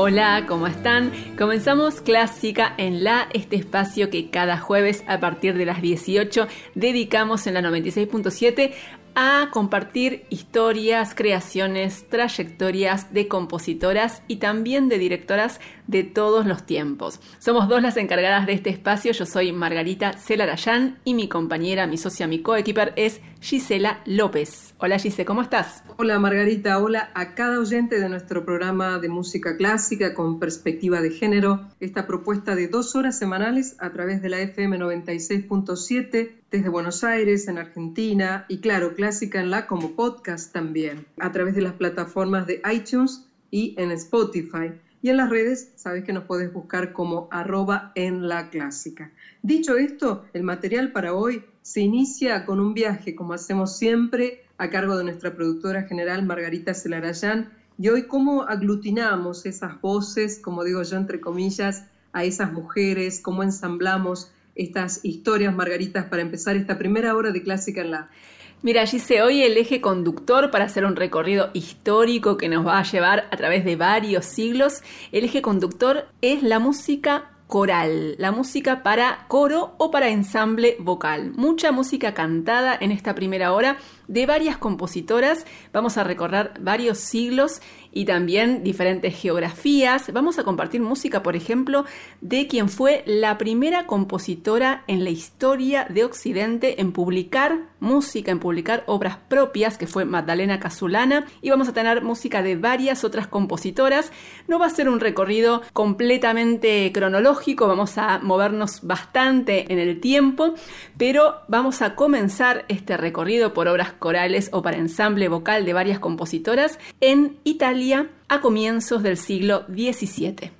Hola, ¿cómo están? Comenzamos Clásica en La, este espacio que cada jueves a partir de las 18 dedicamos en la 96.7 a compartir historias, creaciones, trayectorias de compositoras y también de directoras de todos los tiempos. Somos dos las encargadas de este espacio, yo soy Margarita Celarayán y mi compañera, mi socia, mi coequiper es Gisela López. Hola Gise, ¿cómo estás? Hola Margarita, hola a cada oyente de nuestro programa de música clásica con perspectiva de género, esta propuesta de dos horas semanales a través de la FM 96.7 desde Buenos Aires, en Argentina, y claro, Clásica en la como podcast también, a través de las plataformas de iTunes y en Spotify. Y en las redes, sabes que nos puedes buscar como arroba en la clásica. Dicho esto, el material para hoy se inicia con un viaje, como hacemos siempre, a cargo de nuestra productora general Margarita Celarayán. Y hoy cómo aglutinamos esas voces, como digo yo entre comillas, a esas mujeres, cómo ensamblamos estas historias, Margaritas, para empezar esta primera hora de Clásica en la... Mira, Gise, hoy el eje conductor para hacer un recorrido histórico que nos va a llevar a través de varios siglos, el eje conductor es la música coral, la música para coro o para ensamble vocal. Mucha música cantada en esta primera hora de varias compositoras. Vamos a recorrer varios siglos y también diferentes geografías. Vamos a compartir música, por ejemplo, de quien fue la primera compositora en la historia de Occidente en publicar música, en publicar obras propias, que fue Magdalena Casulana. Y vamos a tener música de varias otras compositoras. No va a ser un recorrido completamente cronológico, vamos a movernos bastante en el tiempo, pero vamos a comenzar este recorrido por obras corales o para ensamble vocal de varias compositoras en Italia a comienzos del siglo XVII.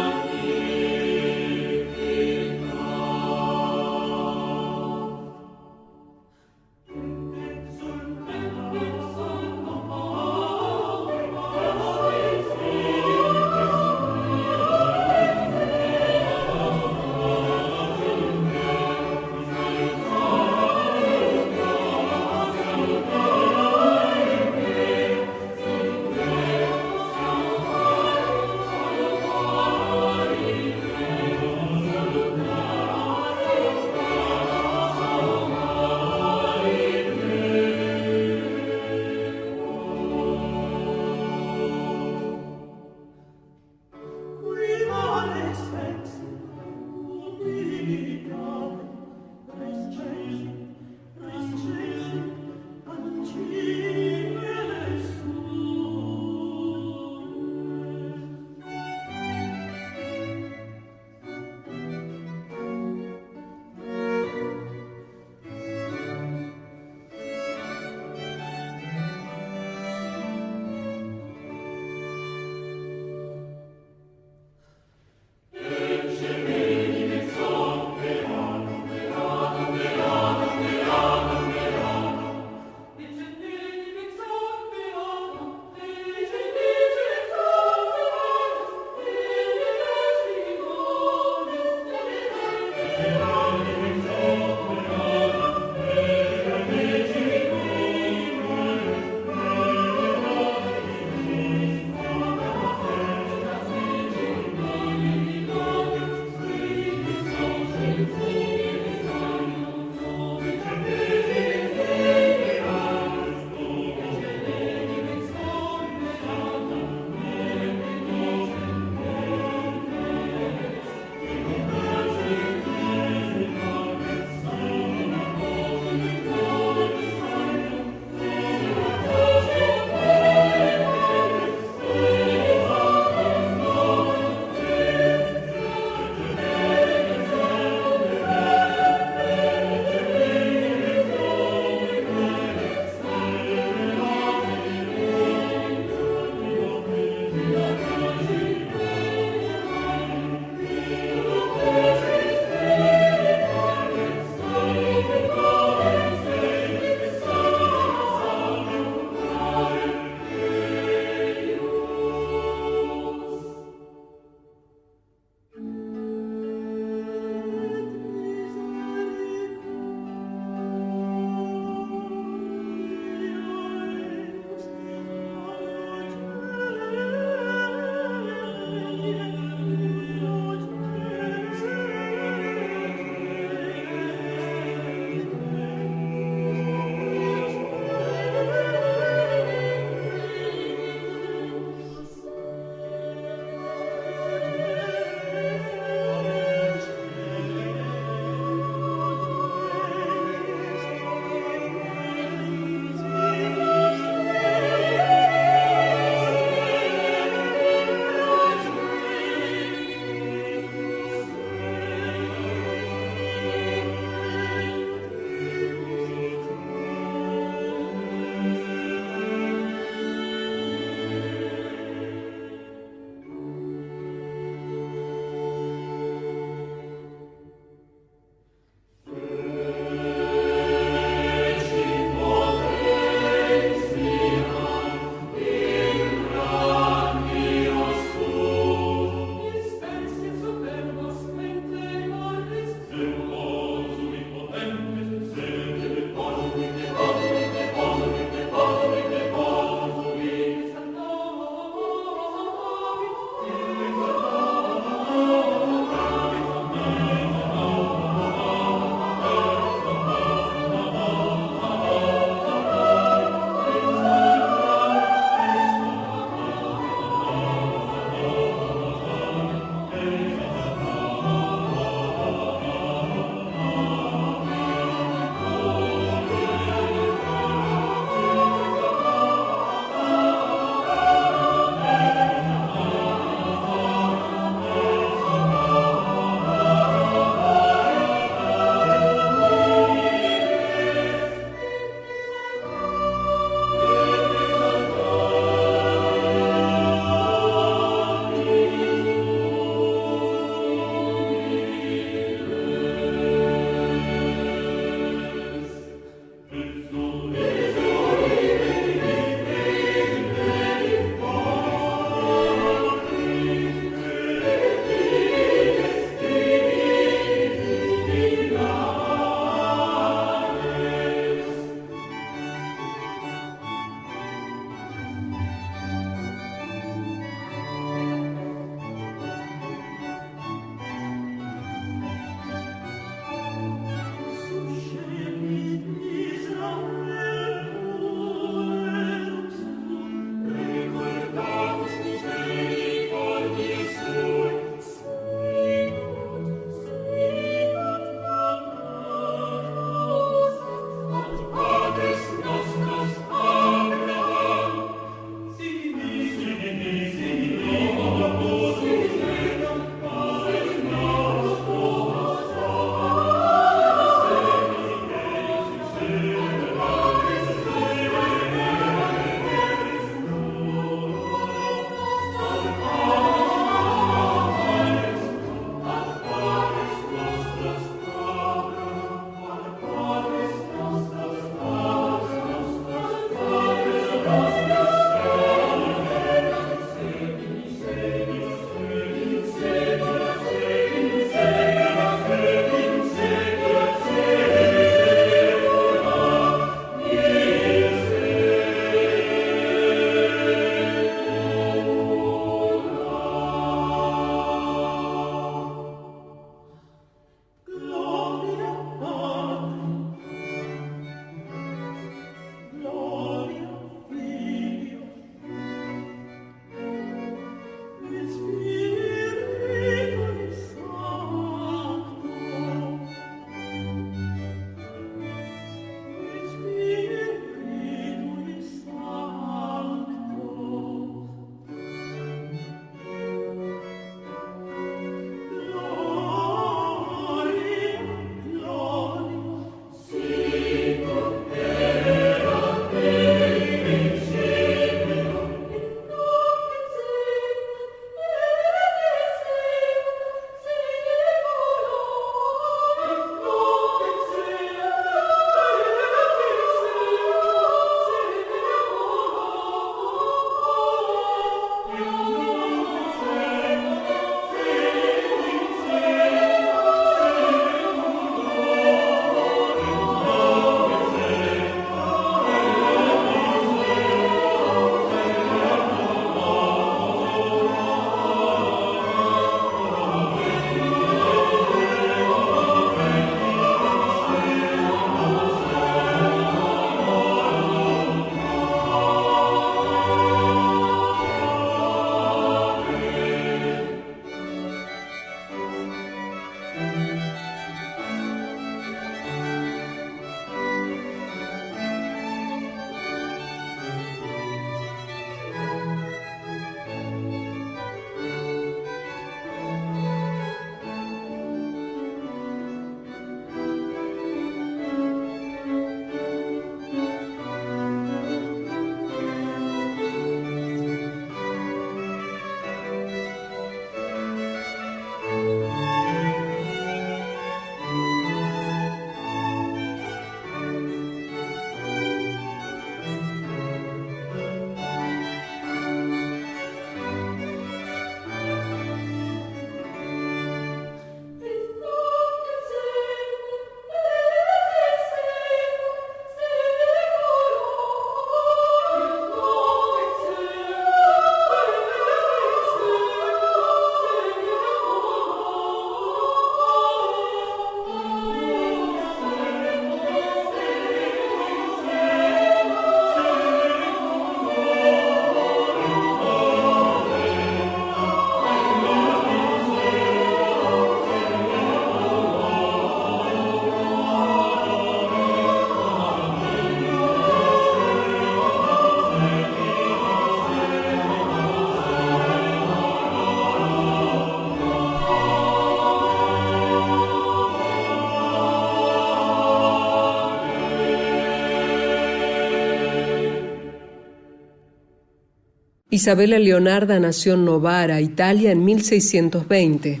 Isabella Leonarda nació en Novara, Italia, en 1620.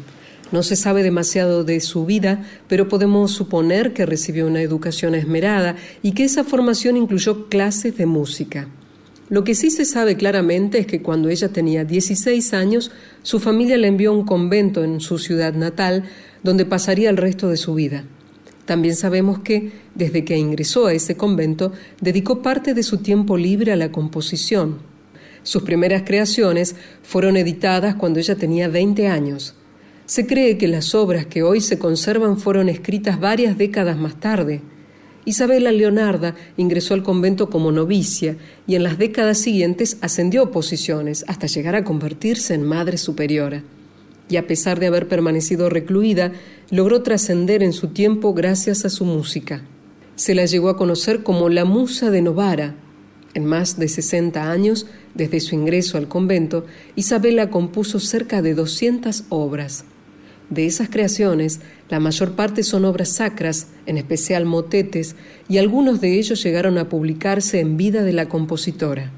No se sabe demasiado de su vida, pero podemos suponer que recibió una educación esmerada y que esa formación incluyó clases de música. Lo que sí se sabe claramente es que cuando ella tenía 16 años, su familia la envió a un convento en su ciudad natal, donde pasaría el resto de su vida. También sabemos que, desde que ingresó a ese convento, dedicó parte de su tiempo libre a la composición. Sus primeras creaciones fueron editadas cuando ella tenía 20 años. Se cree que las obras que hoy se conservan fueron escritas varias décadas más tarde. Isabela Leonarda ingresó al convento como novicia y en las décadas siguientes ascendió posiciones hasta llegar a convertirse en madre superiora. Y a pesar de haber permanecido recluida, logró trascender en su tiempo gracias a su música. Se la llegó a conocer como la musa de Novara. En más de 60 años, desde su ingreso al convento, Isabela compuso cerca de 200 obras. De esas creaciones, la mayor parte son obras sacras, en especial motetes, y algunos de ellos llegaron a publicarse en vida de la compositora.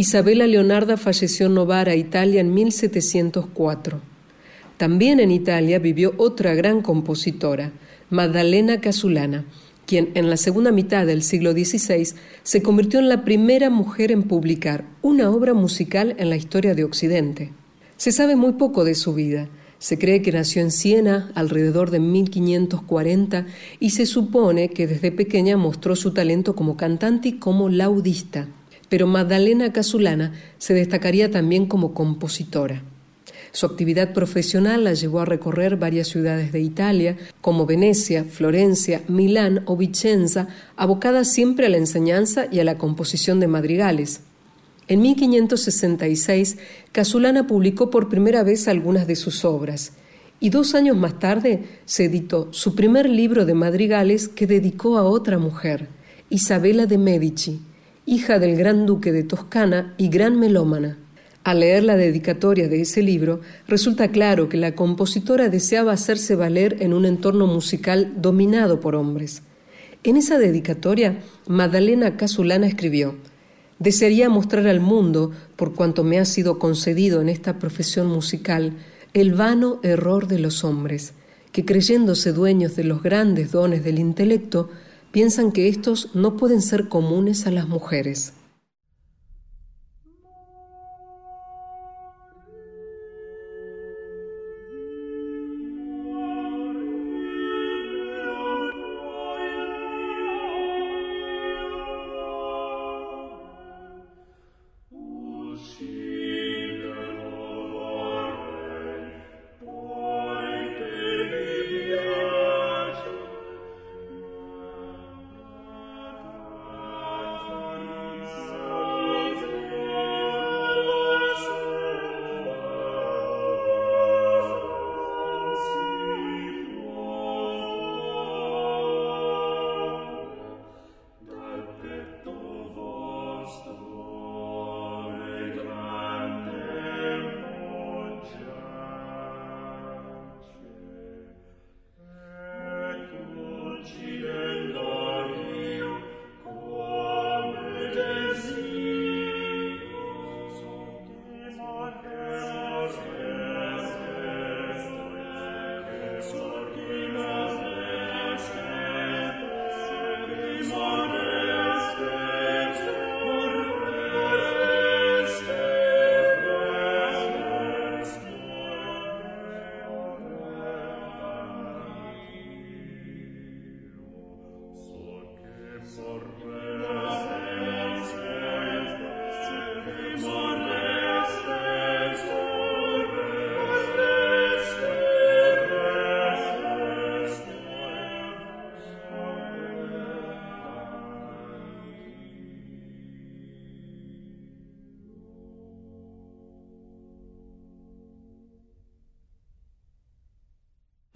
Isabella Leonarda falleció en Novara, Italia, en 1704. También en Italia vivió otra gran compositora, Maddalena Casulana, quien en la segunda mitad del siglo XVI se convirtió en la primera mujer en publicar una obra musical en la historia de Occidente. Se sabe muy poco de su vida. Se cree que nació en Siena alrededor de 1540 y se supone que desde pequeña mostró su talento como cantante y como laudista. Pero Maddalena Casulana se destacaría también como compositora. Su actividad profesional la llevó a recorrer varias ciudades de Italia, como Venecia, Florencia, Milán o Vicenza, abocada siempre a la enseñanza y a la composición de madrigales. En 1566, Casulana publicó por primera vez algunas de sus obras, y dos años más tarde se editó su primer libro de madrigales que dedicó a otra mujer, Isabela de Medici, hija del gran duque de Toscana y gran melómana. Al leer la dedicatoria de ese libro, resulta claro que la compositora deseaba hacerse valer en un entorno musical dominado por hombres. En esa dedicatoria, Madalena Casulana escribió: Desearía mostrar al mundo, por cuanto me ha sido concedido en esta profesión musical, el vano error de los hombres, que creyéndose dueños de los grandes dones del intelecto, piensan que estos no pueden ser comunes a las mujeres.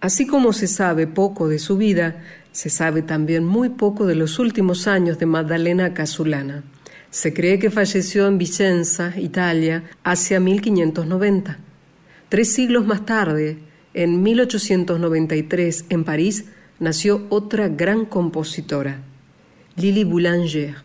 Así como se sabe poco de su vida, se sabe también muy poco de los últimos años de Maddalena Casulana. Se cree que falleció en Vicenza, Italia, hacia 1590. Tres siglos más tarde, en 1893, en París, nació otra gran compositora, Lily Boulanger.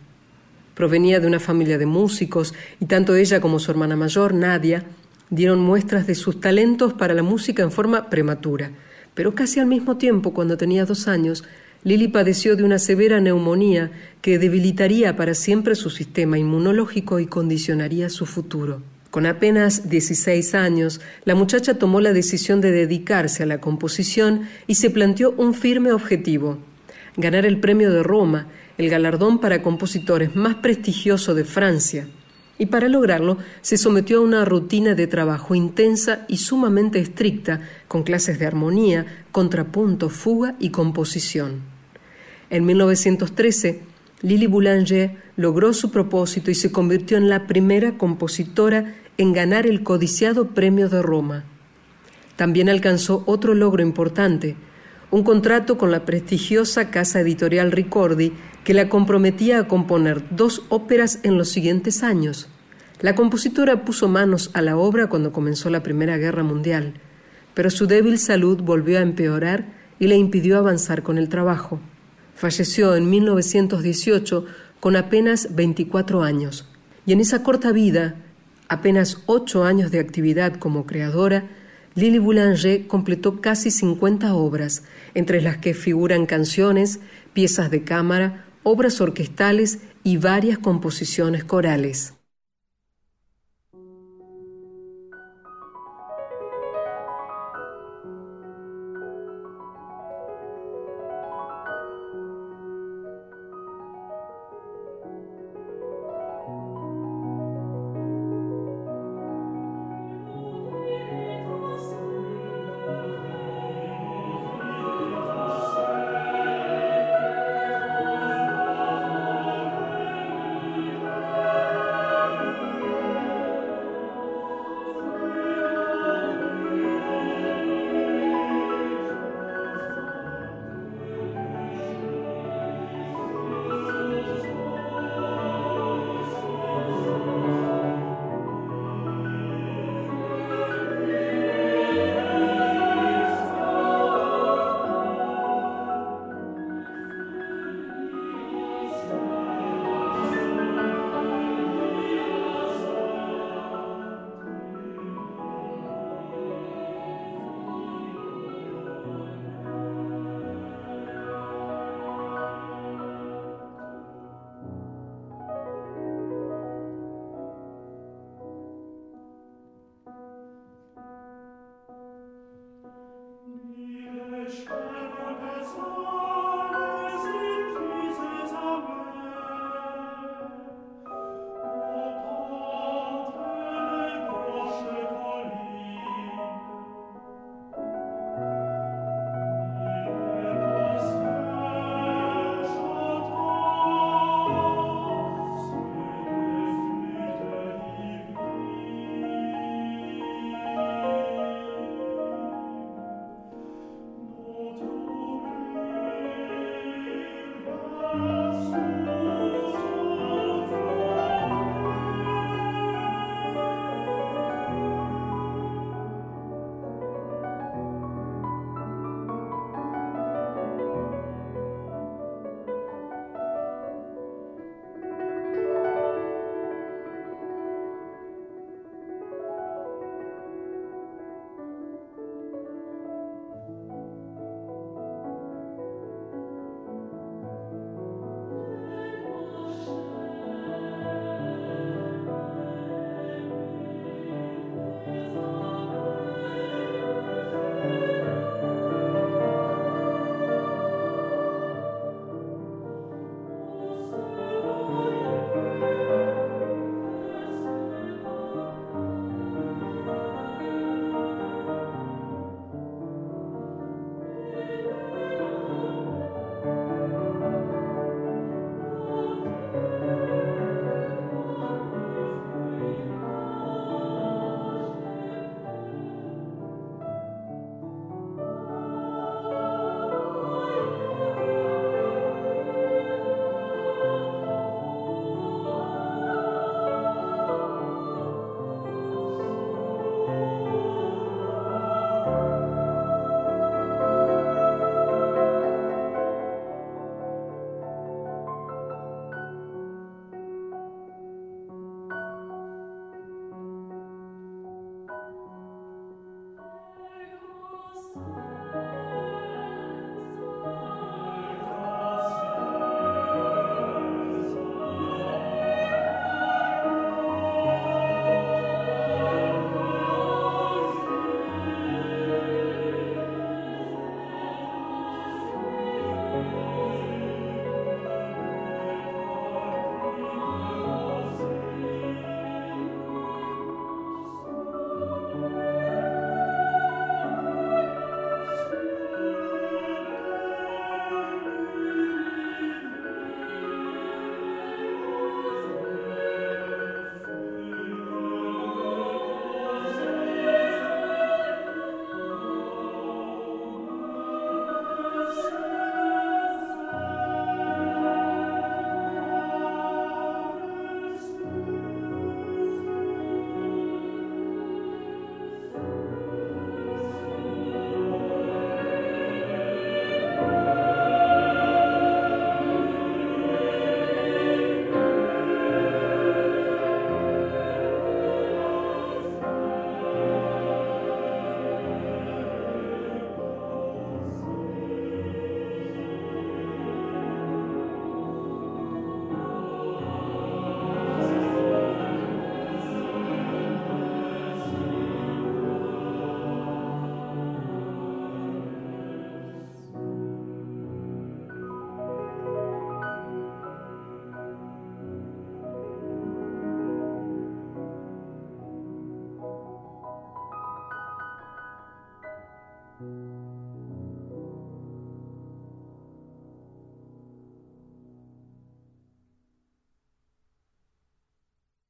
Provenía de una familia de músicos y tanto ella como su hermana mayor, Nadia, dieron muestras de sus talentos para la música en forma prematura pero casi al mismo tiempo, cuando tenía dos años, Lily padeció de una severa neumonía que debilitaría para siempre su sistema inmunológico y condicionaría su futuro. Con apenas 16 años, la muchacha tomó la decisión de dedicarse a la composición y se planteó un firme objetivo, ganar el premio de Roma, el galardón para compositores más prestigioso de Francia y para lograrlo se sometió a una rutina de trabajo intensa y sumamente estricta, con clases de armonía, contrapunto, fuga y composición. En 1913, Lily Boulanger logró su propósito y se convirtió en la primera compositora en ganar el codiciado Premio de Roma. También alcanzó otro logro importante, un contrato con la prestigiosa casa editorial Ricordi que la comprometía a componer dos óperas en los siguientes años. La compositora puso manos a la obra cuando comenzó la Primera Guerra Mundial, pero su débil salud volvió a empeorar y le impidió avanzar con el trabajo. Falleció en 1918 con apenas 24 años Y en esa corta vida, apenas ocho años de actividad como creadora, Lily Boulanger completó casi 50 obras, entre las que figuran canciones, piezas de cámara, obras orquestales y varias composiciones corales.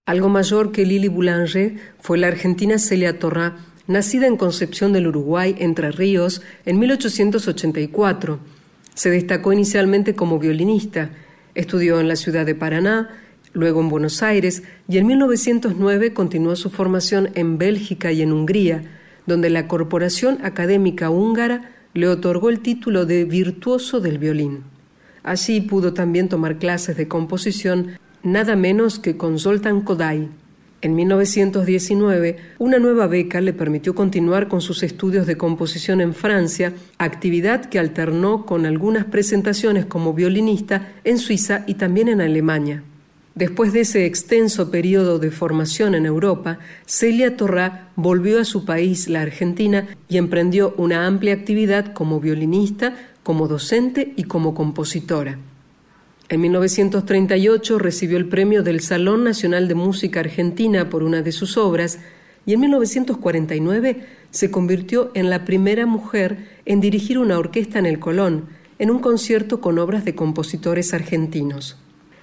Algo mayor que Lili Boulanger fue la argentina Celia Torrá, nacida en Concepción del Uruguay, Entre Ríos, en 1884. Se destacó inicialmente como violinista, estudió en la ciudad de Paraná, luego en Buenos Aires y en 1909 continuó su formación en Bélgica y en Hungría, donde la Corporación Académica Húngara le otorgó el título de virtuoso del violín. Allí pudo también tomar clases de composición nada menos que con Zoltán Kodály. En 1919, una nueva beca le permitió continuar con sus estudios de composición en Francia, actividad que alternó con algunas presentaciones como violinista en Suiza y también en Alemania. Después de ese extenso periodo de formación en Europa, Celia Torrá volvió a su país, la Argentina, y emprendió una amplia actividad como violinista, como docente y como compositora. En 1938 recibió el premio del Salón Nacional de Música Argentina por una de sus obras y en 1949 se convirtió en la primera mujer en dirigir una orquesta en el Colón, en un concierto con obras de compositores argentinos.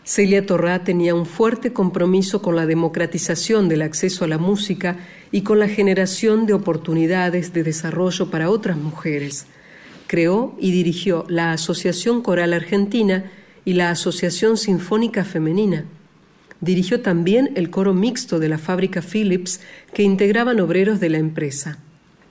Celia Torrá tenía un fuerte compromiso con la democratización del acceso a la música y con la generación de oportunidades de desarrollo para otras mujeres. Creó y dirigió la Asociación Coral Argentina y la Asociación Sinfónica Femenina. Dirigió también el coro mixto de la fábrica Philips que integraban obreros de la empresa.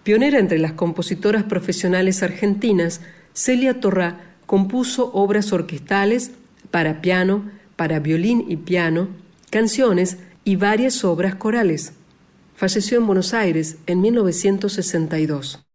Pionera entre las compositoras profesionales argentinas, Celia Torrá compuso obras orquestales para piano, para violín y piano, canciones y varias obras corales. Falleció en Buenos Aires en 1962.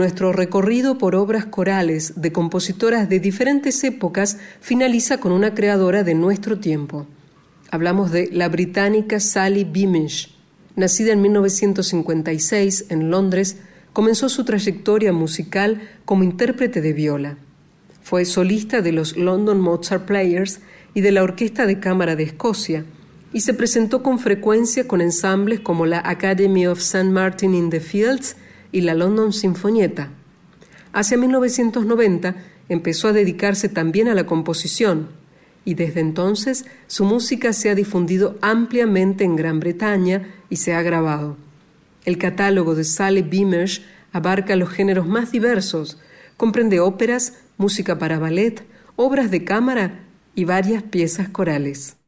Nuestro recorrido por obras corales de compositoras de diferentes épocas finaliza con una creadora de nuestro tiempo. Hablamos de la británica Sally Beamish. Nacida en 1956 en Londres, comenzó su trayectoria musical como intérprete de viola. Fue solista de los London Mozart Players y de la Orquesta de Cámara de Escocia, y se presentó con frecuencia con ensambles como la Academy of St. Martin in the Fields y la London Sinfonietta. Hacia 1990 empezó a dedicarse también a la composición y desde entonces su música se ha difundido ampliamente en Gran Bretaña y se ha grabado. El catálogo de Sally Beamish abarca los géneros más diversos, comprende óperas, música para ballet, obras de cámara y varias piezas corales.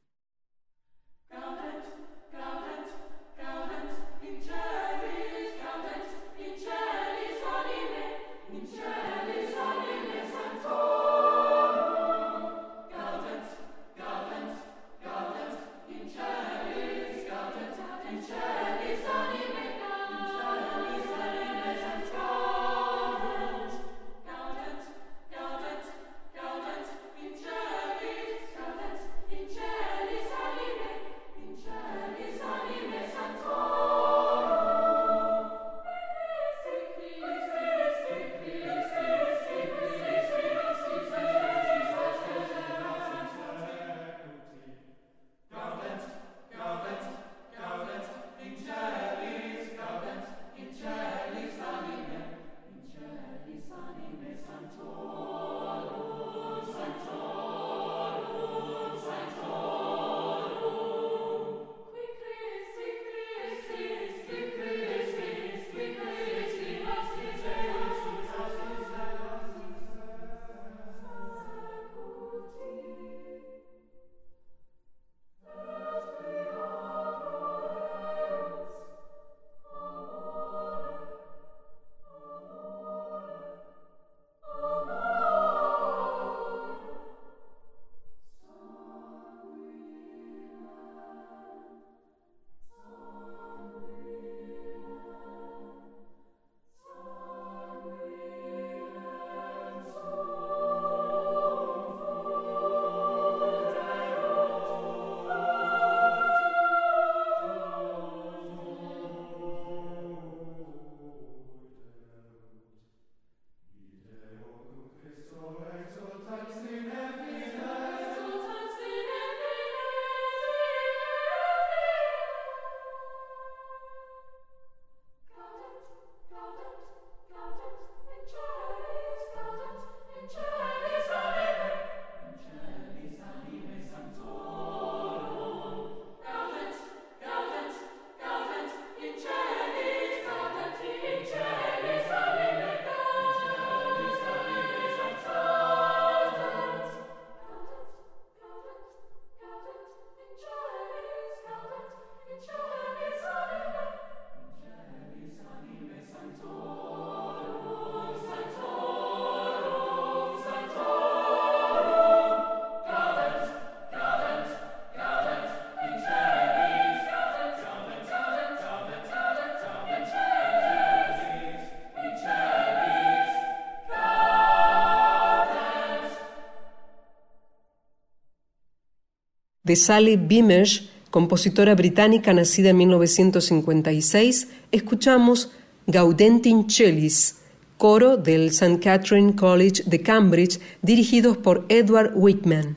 De Sally Beamish, compositora británica nacida en 1956, escuchamos Gaudentin Chelis, coro del St. Catherine College de Cambridge, dirigidos por Edward Whitman.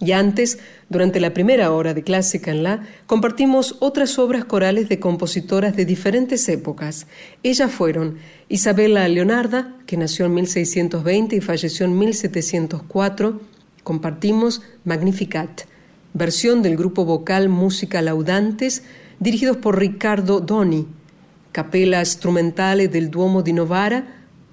Y antes, durante la primera hora de Clásica en La, compartimos otras obras corales de compositoras de diferentes épocas. Ellas fueron Isabella Leonarda, que nació en 1620 y falleció en 1704, compartimos Magnificat, versión del grupo vocal Música Laudantes, dirigidos por Ricardo Doni, capela instrumentales del Duomo di Novara,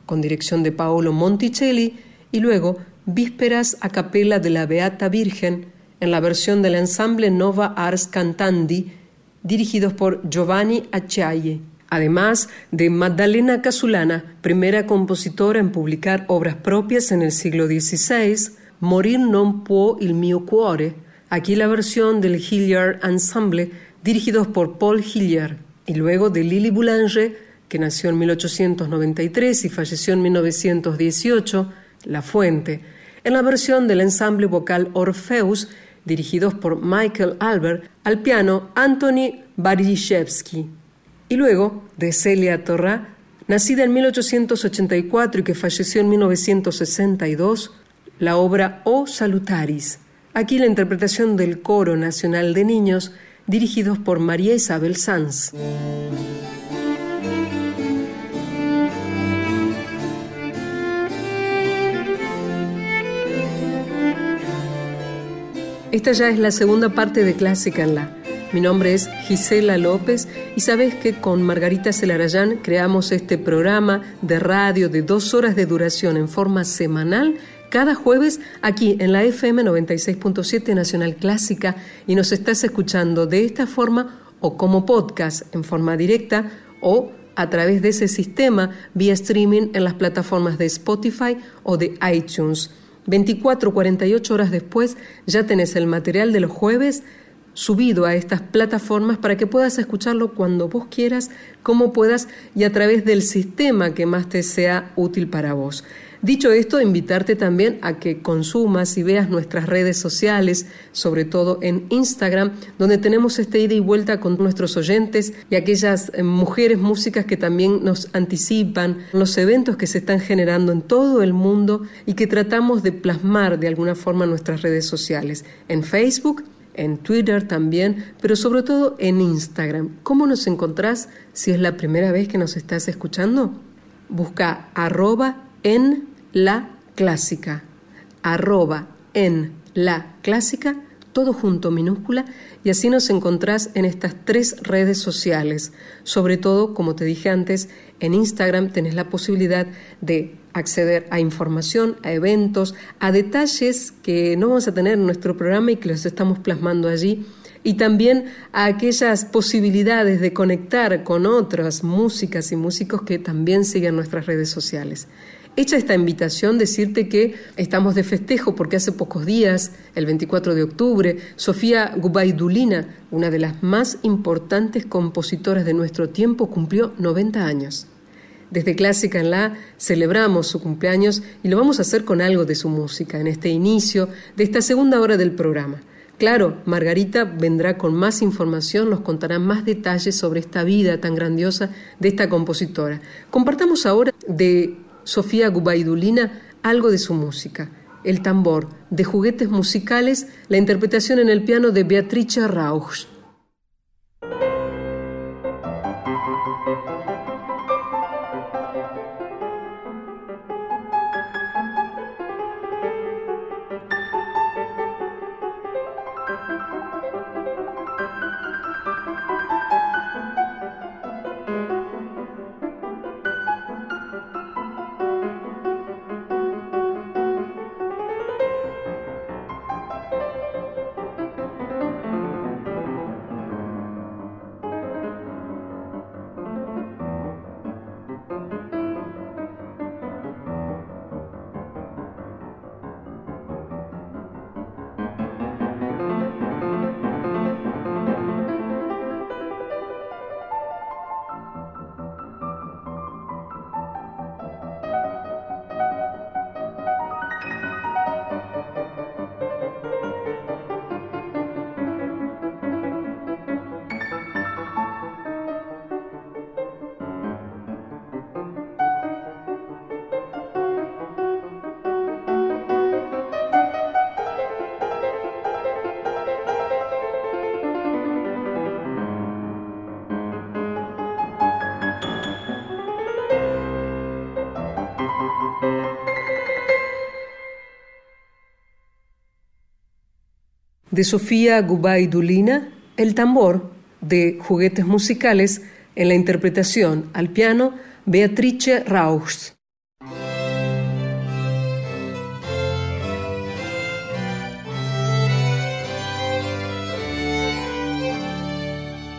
con dirección de Paolo Monticelli, y luego Vísperas a capella de la Beata Virgen, en la versión del ensamble Nova Ars Cantandi, dirigidos por Giovanni Acciaie. Además de Maddalena Casulana, primera compositora en publicar obras propias en el siglo XVI, Morir non può il mio cuore, Aquí la versión del Hilliard Ensemble, dirigidos por Paul Hilliard, y luego de Lily Boulanger, que nació en 1893 y falleció en 1918, La Fuente, en la versión del ensamble vocal Orpheus, dirigidos por Michael Albert, al piano Anthony Barishevsky. Y luego de Celia Torra, nacida en 1884 y que falleció en 1962, la obra O Salutaris, Aquí la interpretación del Coro Nacional de Niños dirigidos por María Isabel Sanz. Esta ya es la segunda parte de Clásica en la. Mi nombre es Gisela López y sabes que con Margarita Celarayán creamos este programa de radio de dos horas de duración en forma semanal cada jueves aquí en la FM 96.7 Nacional Clásica y nos estás escuchando de esta forma o como podcast en forma directa o a través de ese sistema vía streaming en las plataformas de Spotify o de iTunes. 24 48 horas después ya tenés el material de los jueves subido a estas plataformas para que puedas escucharlo cuando vos quieras, como puedas y a través del sistema que más te sea útil para vos. Dicho esto, invitarte también a que consumas y veas nuestras redes sociales, sobre todo en Instagram, donde tenemos este ida y vuelta con nuestros oyentes y aquellas eh, mujeres músicas que también nos anticipan los eventos que se están generando en todo el mundo y que tratamos de plasmar de alguna forma nuestras redes sociales, en Facebook, en Twitter también, pero sobre todo en Instagram. ¿Cómo nos encontrás si es la primera vez que nos estás escuchando? Busca arroba en la clásica, arroba en la clásica, todo junto minúscula, y así nos encontrás en estas tres redes sociales. Sobre todo, como te dije antes, en Instagram tenés la posibilidad de acceder a información, a eventos, a detalles que no vamos a tener en nuestro programa y que los estamos plasmando allí y también a aquellas posibilidades de conectar con otras músicas y músicos que también siguen nuestras redes sociales. Hecha esta invitación, decirte que estamos de festejo porque hace pocos días, el 24 de octubre, Sofía Gubaidulina, una de las más importantes compositoras de nuestro tiempo, cumplió 90 años. Desde Clásica en La celebramos su cumpleaños y lo vamos a hacer con algo de su música en este inicio de esta segunda hora del programa. Claro, Margarita vendrá con más información, nos contará más detalles sobre esta vida tan grandiosa de esta compositora. Compartamos ahora de Sofía Gubaidulina algo de su música. El tambor, de juguetes musicales, la interpretación en el piano de Beatrice Rauch. De Sofía Gubaidulina, el tambor de juguetes musicales en la interpretación al piano Beatrice Rauchs.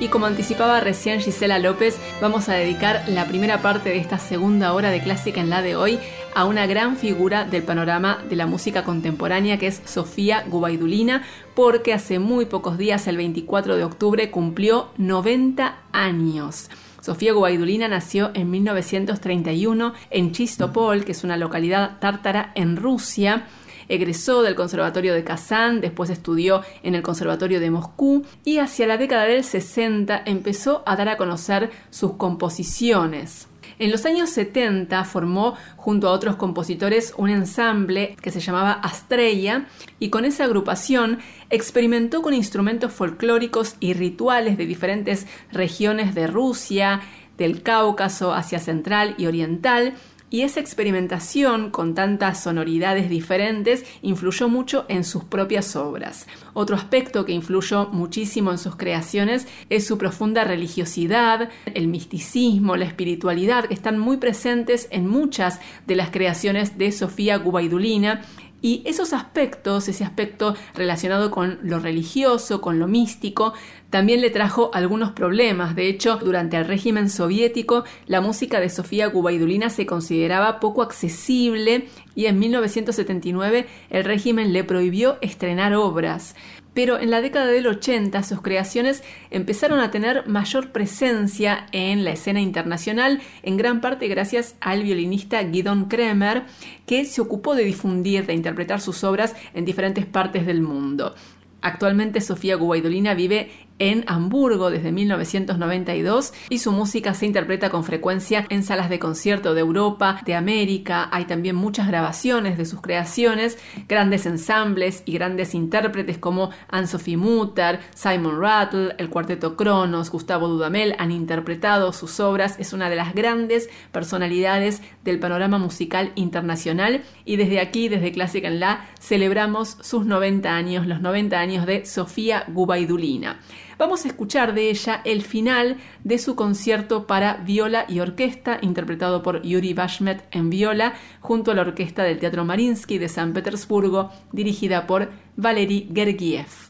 Y como anticipaba recién Gisela López, vamos a dedicar la primera parte de esta segunda hora de clásica en la de hoy a una gran figura del panorama de la música contemporánea que es Sofía Gubaidulina, porque hace muy pocos días, el 24 de octubre, cumplió 90 años. Sofía Gubaidulina nació en 1931 en Chistopol, que es una localidad tártara en Rusia, egresó del Conservatorio de Kazán, después estudió en el Conservatorio de Moscú y hacia la década del 60 empezó a dar a conocer sus composiciones. En los años 70 formó junto a otros compositores un ensamble que se llamaba Astrella y con esa agrupación experimentó con instrumentos folclóricos y rituales de diferentes regiones de Rusia, del Cáucaso, Asia Central y Oriental, y esa experimentación con tantas sonoridades diferentes influyó mucho en sus propias obras. Otro aspecto que influyó muchísimo en sus creaciones es su profunda religiosidad, el misticismo, la espiritualidad, que están muy presentes en muchas de las creaciones de Sofía Gubaidulina y esos aspectos, ese aspecto relacionado con lo religioso, con lo místico, también le trajo algunos problemas. De hecho, durante el régimen soviético, la música de Sofía Gubaidulina se consideraba poco accesible y en 1979 el régimen le prohibió estrenar obras pero en la década del 80 sus creaciones empezaron a tener mayor presencia en la escena internacional, en gran parte gracias al violinista Guidon Kremer, que se ocupó de difundir, de interpretar sus obras en diferentes partes del mundo. Actualmente Sofía Gubaidulina vive en Hamburgo desde 1992 y su música se interpreta con frecuencia en salas de concierto de Europa, de América. Hay también muchas grabaciones de sus creaciones, grandes ensambles y grandes intérpretes como Anne-Sophie Mutter, Simon Rattle, el cuarteto Kronos, Gustavo Dudamel han interpretado sus obras. Es una de las grandes personalidades del panorama musical internacional y desde aquí, desde Clásica en La, celebramos sus 90 años, los 90 años de Sofía Gubaidulina. Vamos a escuchar de ella el final de su concierto para viola y orquesta, interpretado por Yuri Bashmet en viola, junto a la orquesta del Teatro Marinsky de San Petersburgo, dirigida por Valery Gergiev.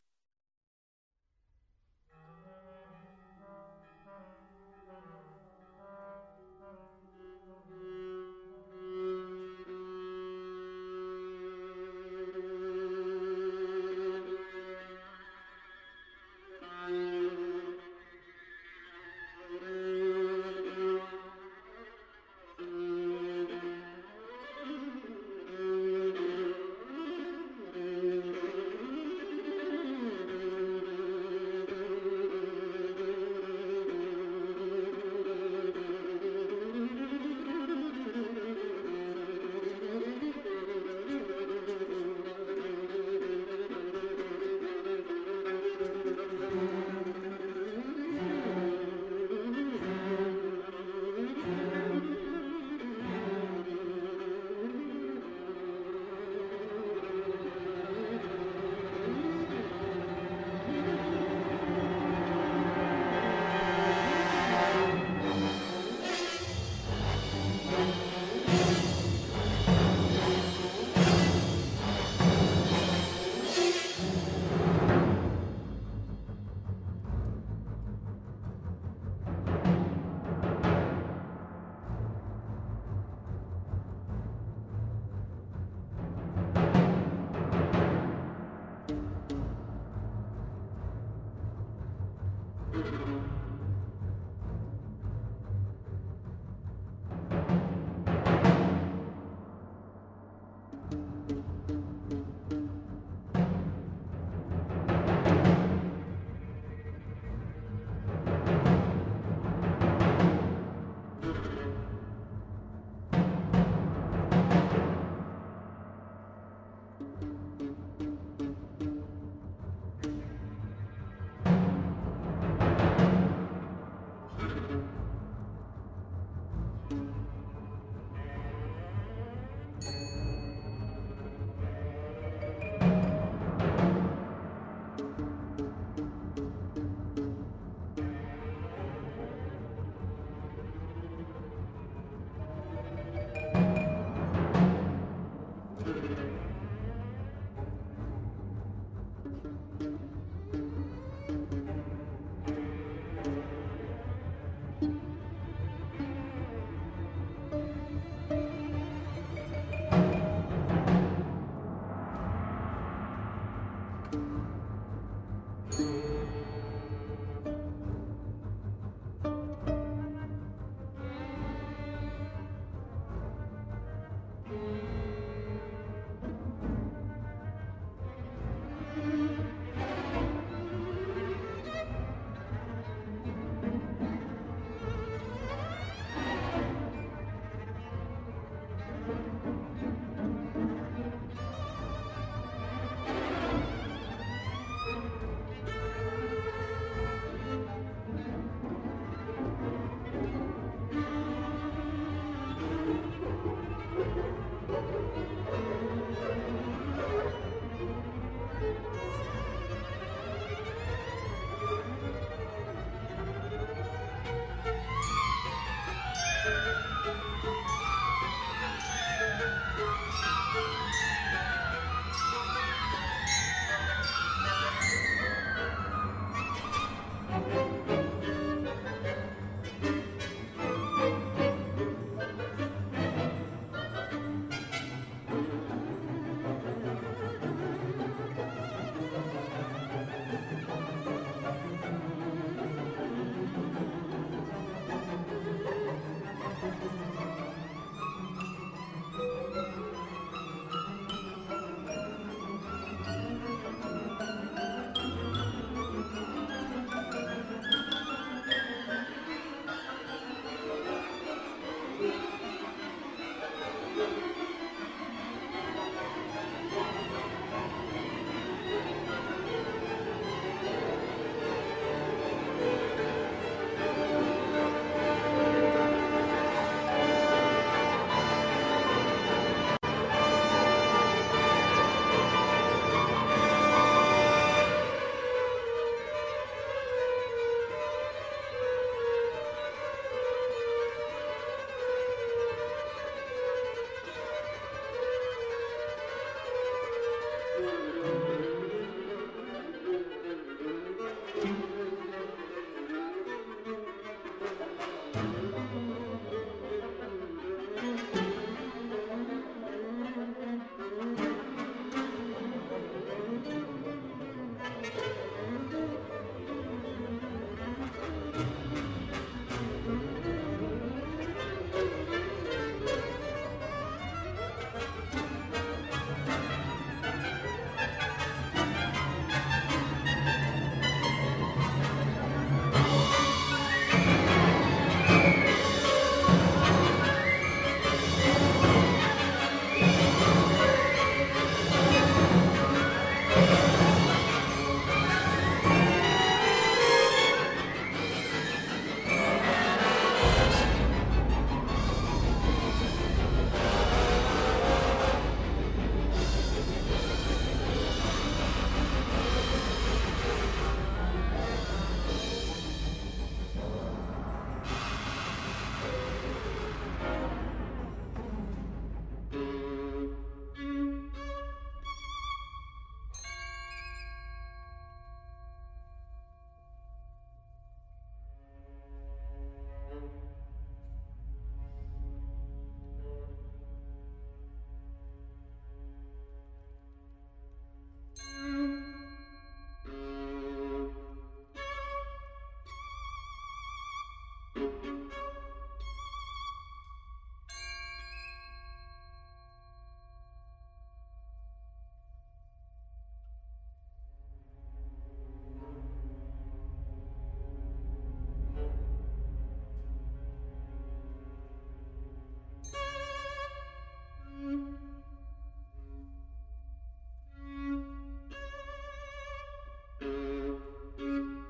Thank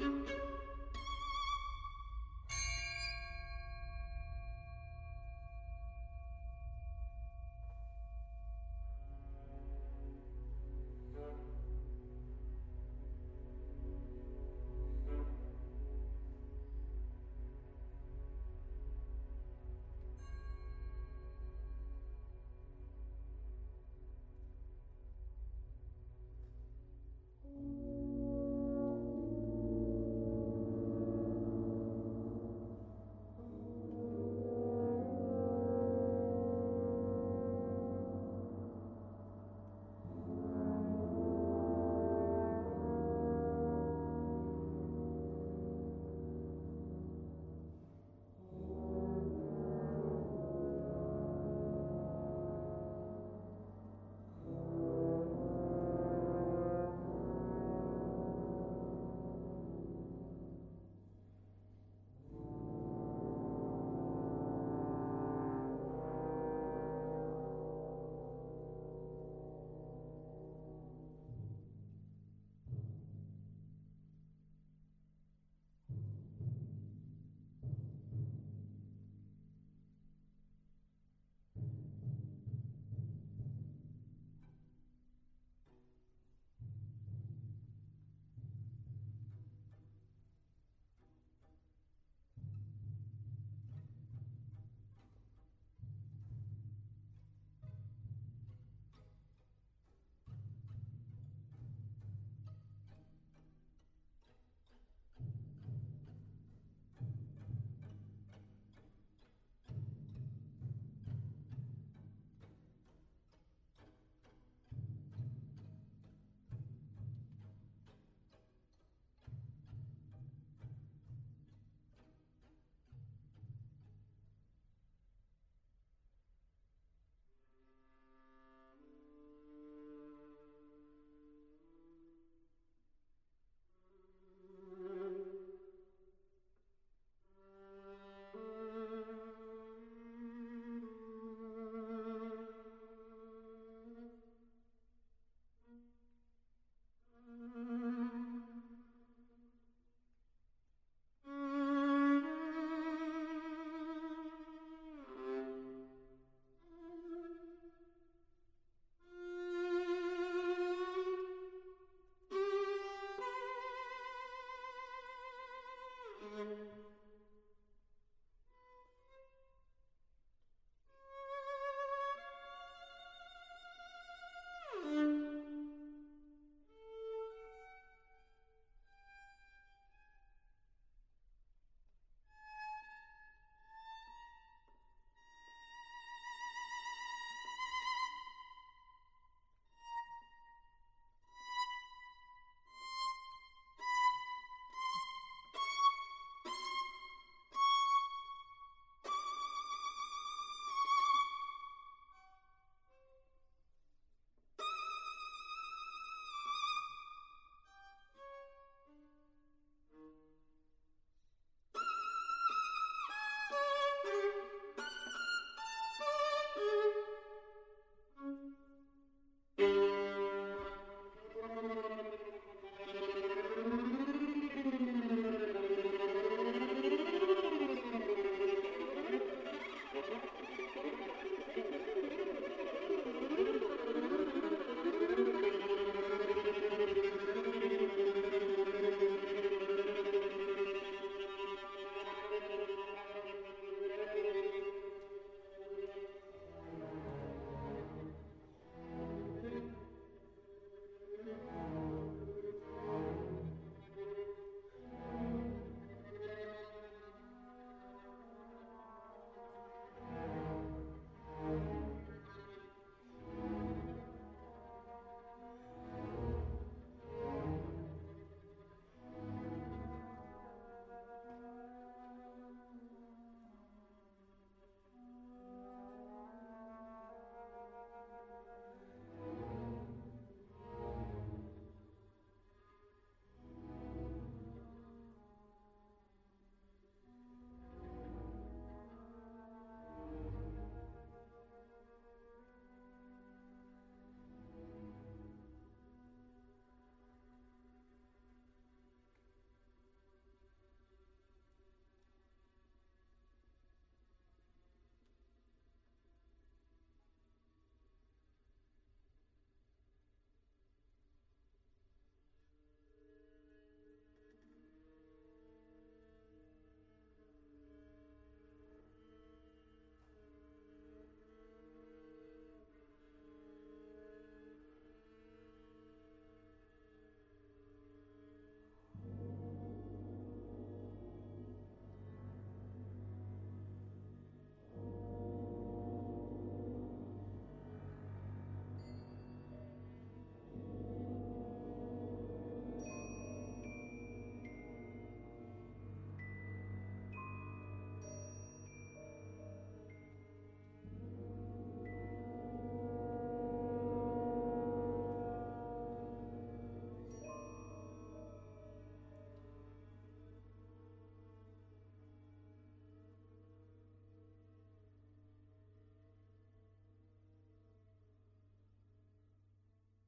you.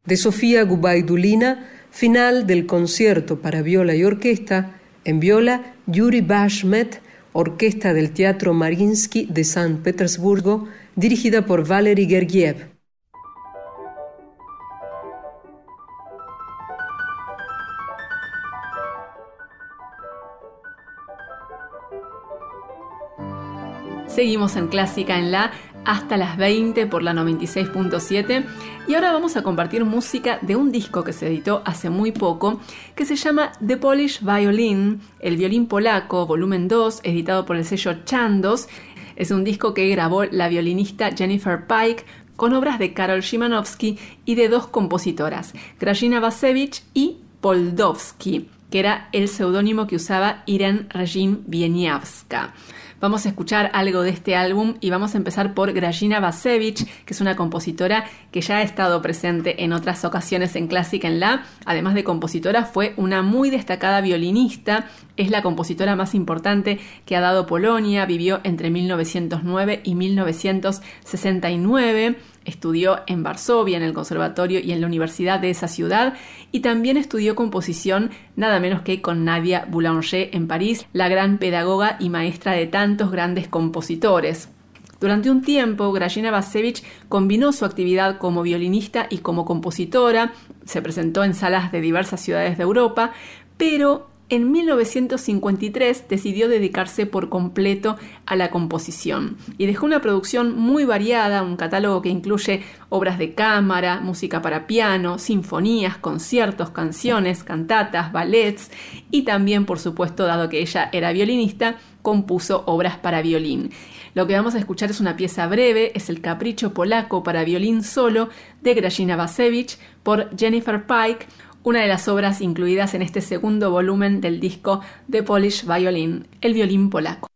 De Sofía Gubaidulina, final del concierto para viola y orquesta, en viola Yuri Bashmet, orquesta del Teatro Mariinsky de San Petersburgo, dirigida por Valery Gergiev. Seguimos en Clásica en la hasta las 20 por la 96.7 y ahora vamos a compartir música de un disco que se editó hace muy poco que se llama The Polish Violin, el violín polaco, volumen 2, editado por el sello Chandos. Es un disco que grabó la violinista Jennifer Pike con obras de Karol Szymanowski y de dos compositoras, Grażyna Basevich y Poldowski, que era el seudónimo que usaba Irene Regin Wieniawska. Vamos a escuchar algo de este álbum y vamos a empezar por Grajina Basevich, que es una compositora que ya ha estado presente en otras ocasiones en Clásica en La. Además de compositora, fue una muy destacada violinista. Es la compositora más importante que ha dado Polonia. Vivió entre 1909 y 1969 Estudió en Varsovia, en el conservatorio y en la universidad de esa ciudad y también estudió composición nada menos que con Nadia Boulanger en París, la gran pedagoga y maestra de tantos grandes compositores. Durante un tiempo, Grajina Basevich combinó su actividad como violinista y como compositora, se presentó en salas de diversas ciudades de Europa, pero en 1953 decidió dedicarse por completo a la composición y dejó una producción muy variada, un catálogo que incluye obras de cámara, música para piano, sinfonías, conciertos, canciones, cantatas, ballets y también, por supuesto, dado que ella era violinista, compuso obras para violín. Lo que vamos a escuchar es una pieza breve, es el Capricho Polaco para violín solo de Grażyna Basevich por Jennifer Pike, una de las obras incluidas en este segundo volumen del disco The Polish Violin, el violín polaco.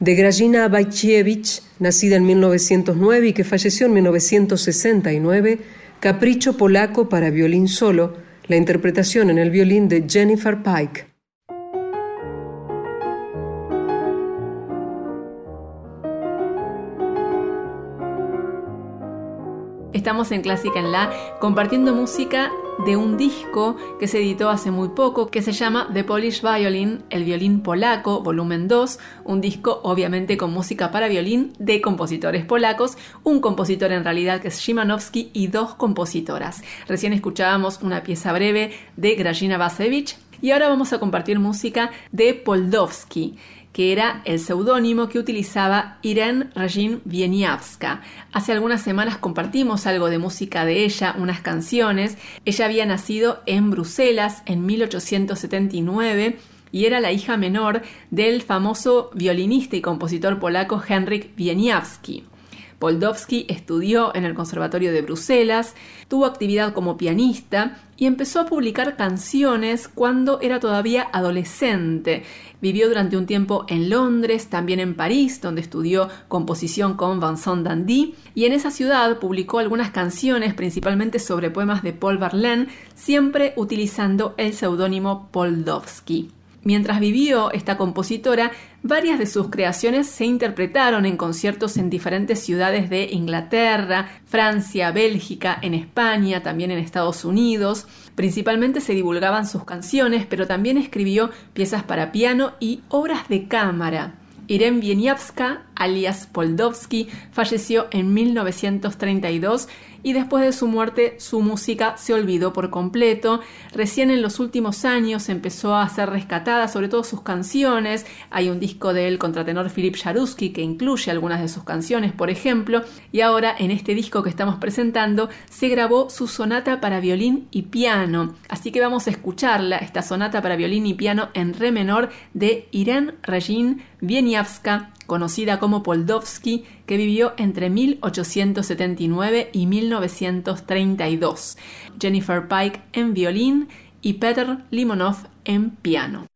De Grajina Bajkiewicz, nacida en 1909 y que falleció en 1969, Capricho Polaco para violín solo, la interpretación en el violín de Jennifer Pike. Estamos en Clásica en La compartiendo música de un disco que se editó hace muy poco que se llama The Polish Violin, el violín polaco, volumen 2, un disco obviamente con música para violín de compositores polacos, un compositor en realidad que es Szymanowski y dos compositoras. Recién escuchábamos una pieza breve de Grażyna Basevich y ahora vamos a compartir música de Poldowski que era el seudónimo que utilizaba Irene Regine Wieniawska. Hace algunas semanas compartimos algo de música de ella, unas canciones. Ella había nacido en Bruselas en 1879 y era la hija menor del famoso violinista y compositor polaco Henryk Wieniawski. Poldowski estudió en el Conservatorio de Bruselas, tuvo actividad como pianista y empezó a publicar canciones cuando era todavía adolescente. Vivió durante un tiempo en Londres, también en París, donde estudió composición con Vincent Dandy, y en esa ciudad publicó algunas canciones, principalmente sobre poemas de Paul Verlaine, siempre utilizando el seudónimo Poldowski. Mientras vivió esta compositora, varias de sus creaciones se interpretaron en conciertos en diferentes ciudades de Inglaterra, Francia, Bélgica, en España, también en Estados Unidos. Principalmente se divulgaban sus canciones, pero también escribió piezas para piano y obras de cámara. Irene Wieniawska, alias Poldovsky, falleció en 1932 y después de su muerte su música se olvidó por completo. Recién en los últimos años empezó a ser rescatada, sobre todo sus canciones. Hay un disco del contratenor Philip Jaruski que incluye algunas de sus canciones, por ejemplo, y ahora en este disco que estamos presentando se grabó su sonata para violín y piano. Así que vamos a escucharla, esta sonata para violín y piano en re menor de Irene Regine Wieniawska conocida como Poldovsky, que vivió entre 1879 y 1932, Jennifer Pike en violín y Peter Limonov en piano.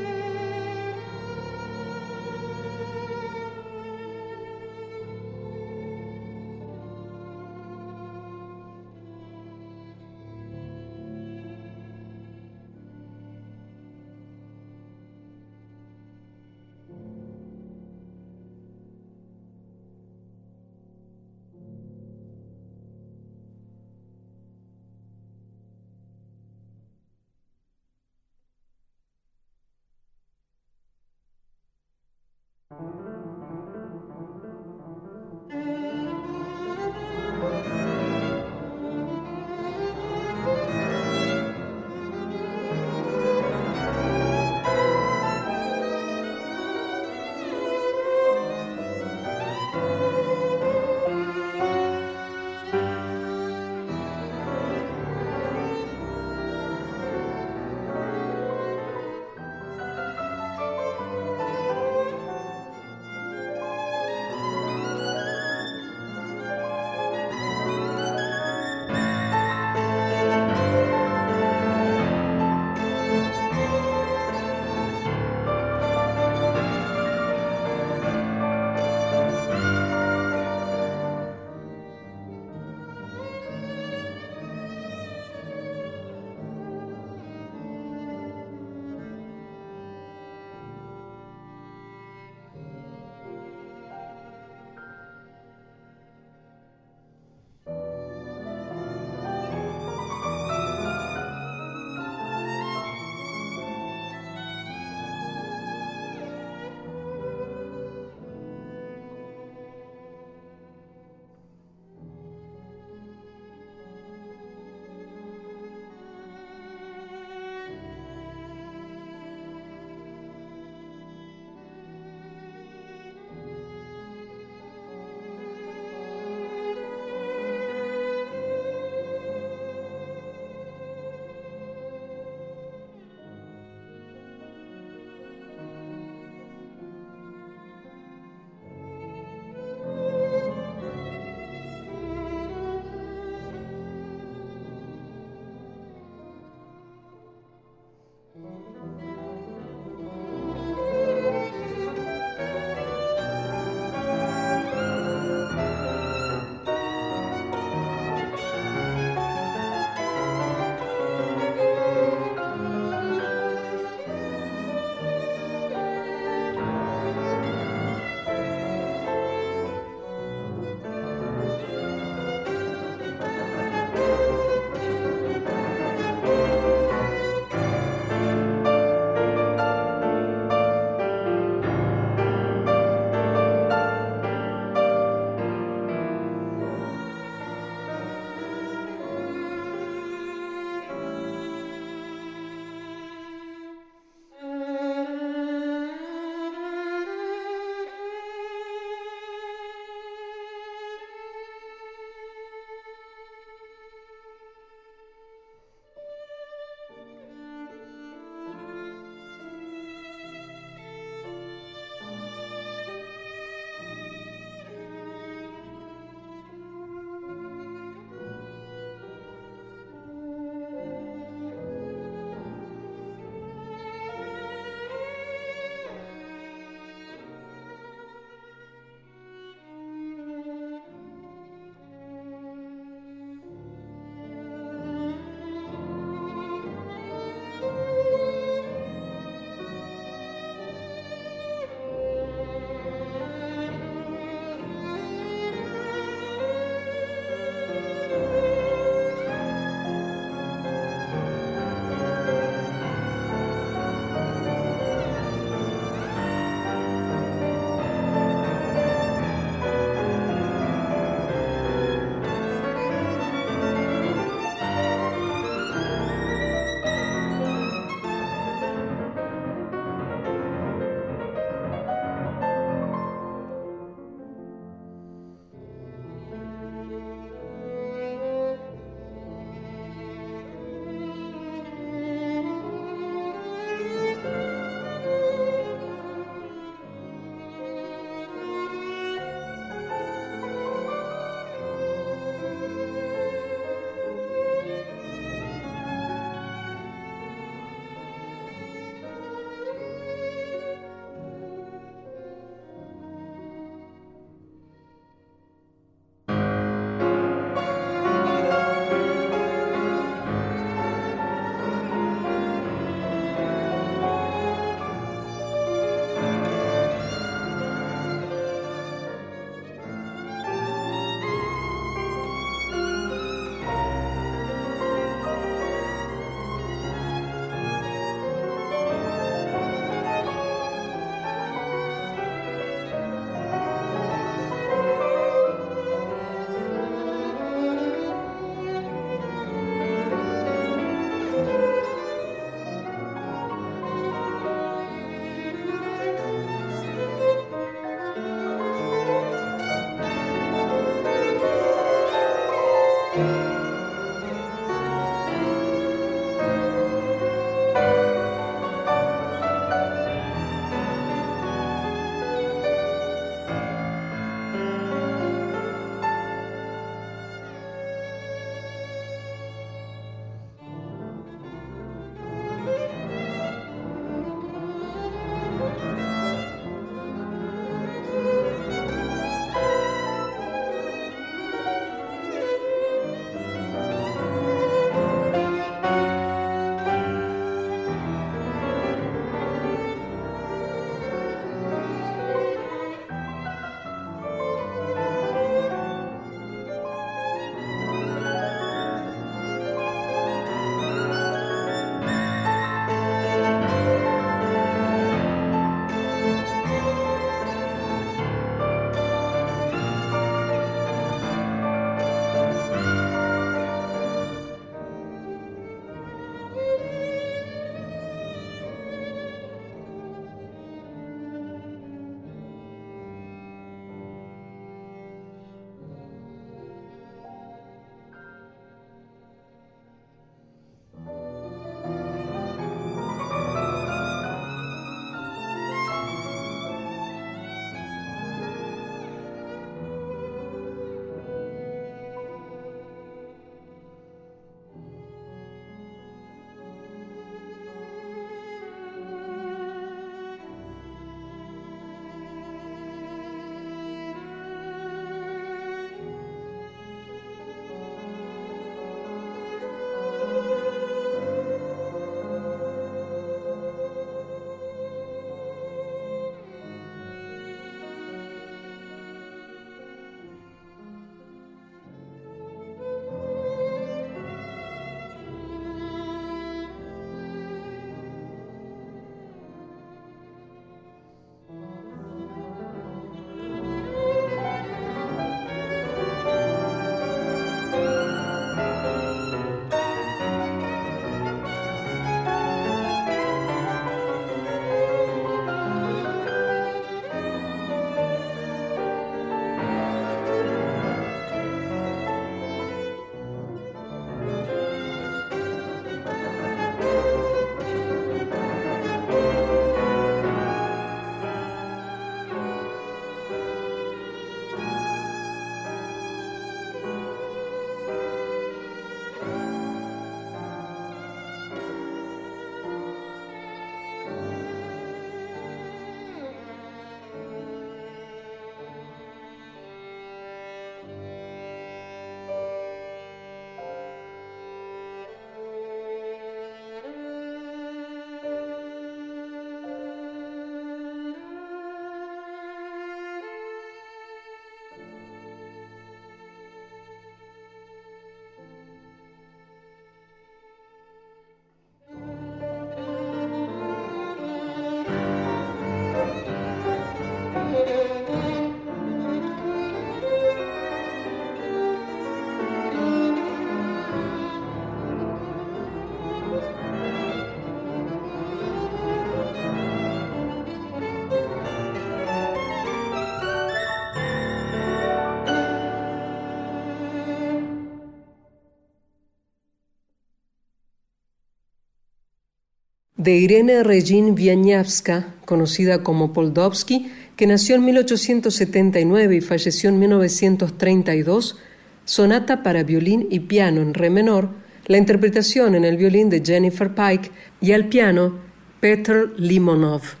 De Irene Regine Wieniawska, conocida como Poldovsky, que nació en 1879 y falleció en 1932, sonata para violín y piano en re menor, la interpretación en el violín de Jennifer Pike y al piano Petr Limonov.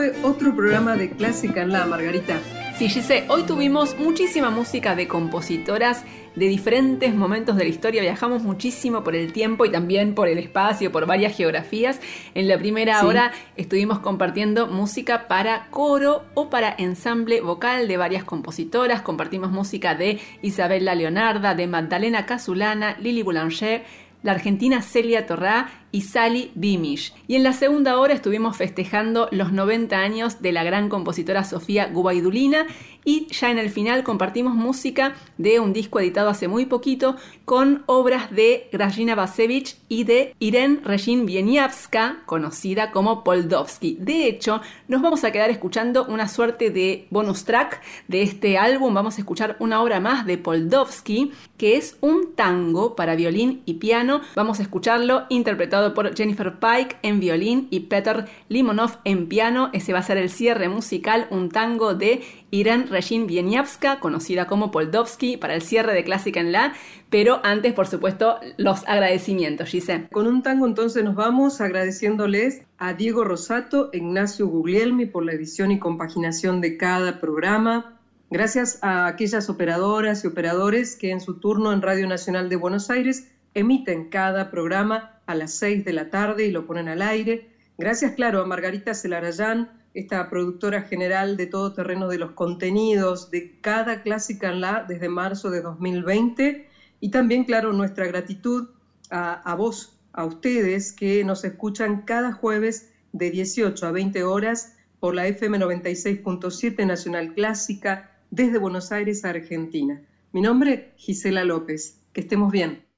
Fue otro programa de Clásica en la Margarita. Sí, Gise, hoy tuvimos muchísima música de compositoras de diferentes momentos de la historia. Viajamos muchísimo por el tiempo y también por el espacio, por varias geografías. En la primera hora estuvimos compartiendo música para coro o para ensamble vocal de varias compositoras. Compartimos música de Isabella Leonarda, de Magdalena Casulana, Lili Boulanger, la argentina Celia Torrá y Sally Bimish. Y en la segunda hora estuvimos festejando los 90 años de la gran compositora Sofía Gubaidulina y ya en el final compartimos música de un disco editado hace muy poquito con obras de Grażyna Basevich y de Irene Regine Wieniawska, conocida como Poldovsky. De hecho, nos vamos a quedar escuchando una suerte de bonus track de este álbum. Vamos a escuchar una obra más de Poldovsky, que es un tango para violín y piano. Vamos a escucharlo interpretado por Jennifer Pike en violín y Peter Limonov en piano. Ese va a ser el cierre musical, un tango de Irene Regine Wieniawska, conocida como Poldovsky, para el cierre de Clásica en La. Pero antes, por supuesto, los agradecimientos, Gise. Con un tango entonces nos vamos agradeciéndoles a Diego Rosato, Ignacio Guglielmi por la edición y compaginación de cada programa. Gracias a aquellas operadoras y operadores que en su turno en Radio Nacional de Buenos Aires emiten cada programa a las 6 de la tarde y lo ponen al aire. Gracias, claro, a Margarita Celarayán, esta productora general de todo terreno de los contenidos de cada clásica en la desde marzo de 2020. Y también, claro, nuestra gratitud a, vos, a ustedes que nos escuchan cada jueves de 18 a 20 horas por la FM 96.7 Nacional Clásica desde Buenos Aires, Argentina. Mi nombre, Gisela López. Que estemos bien.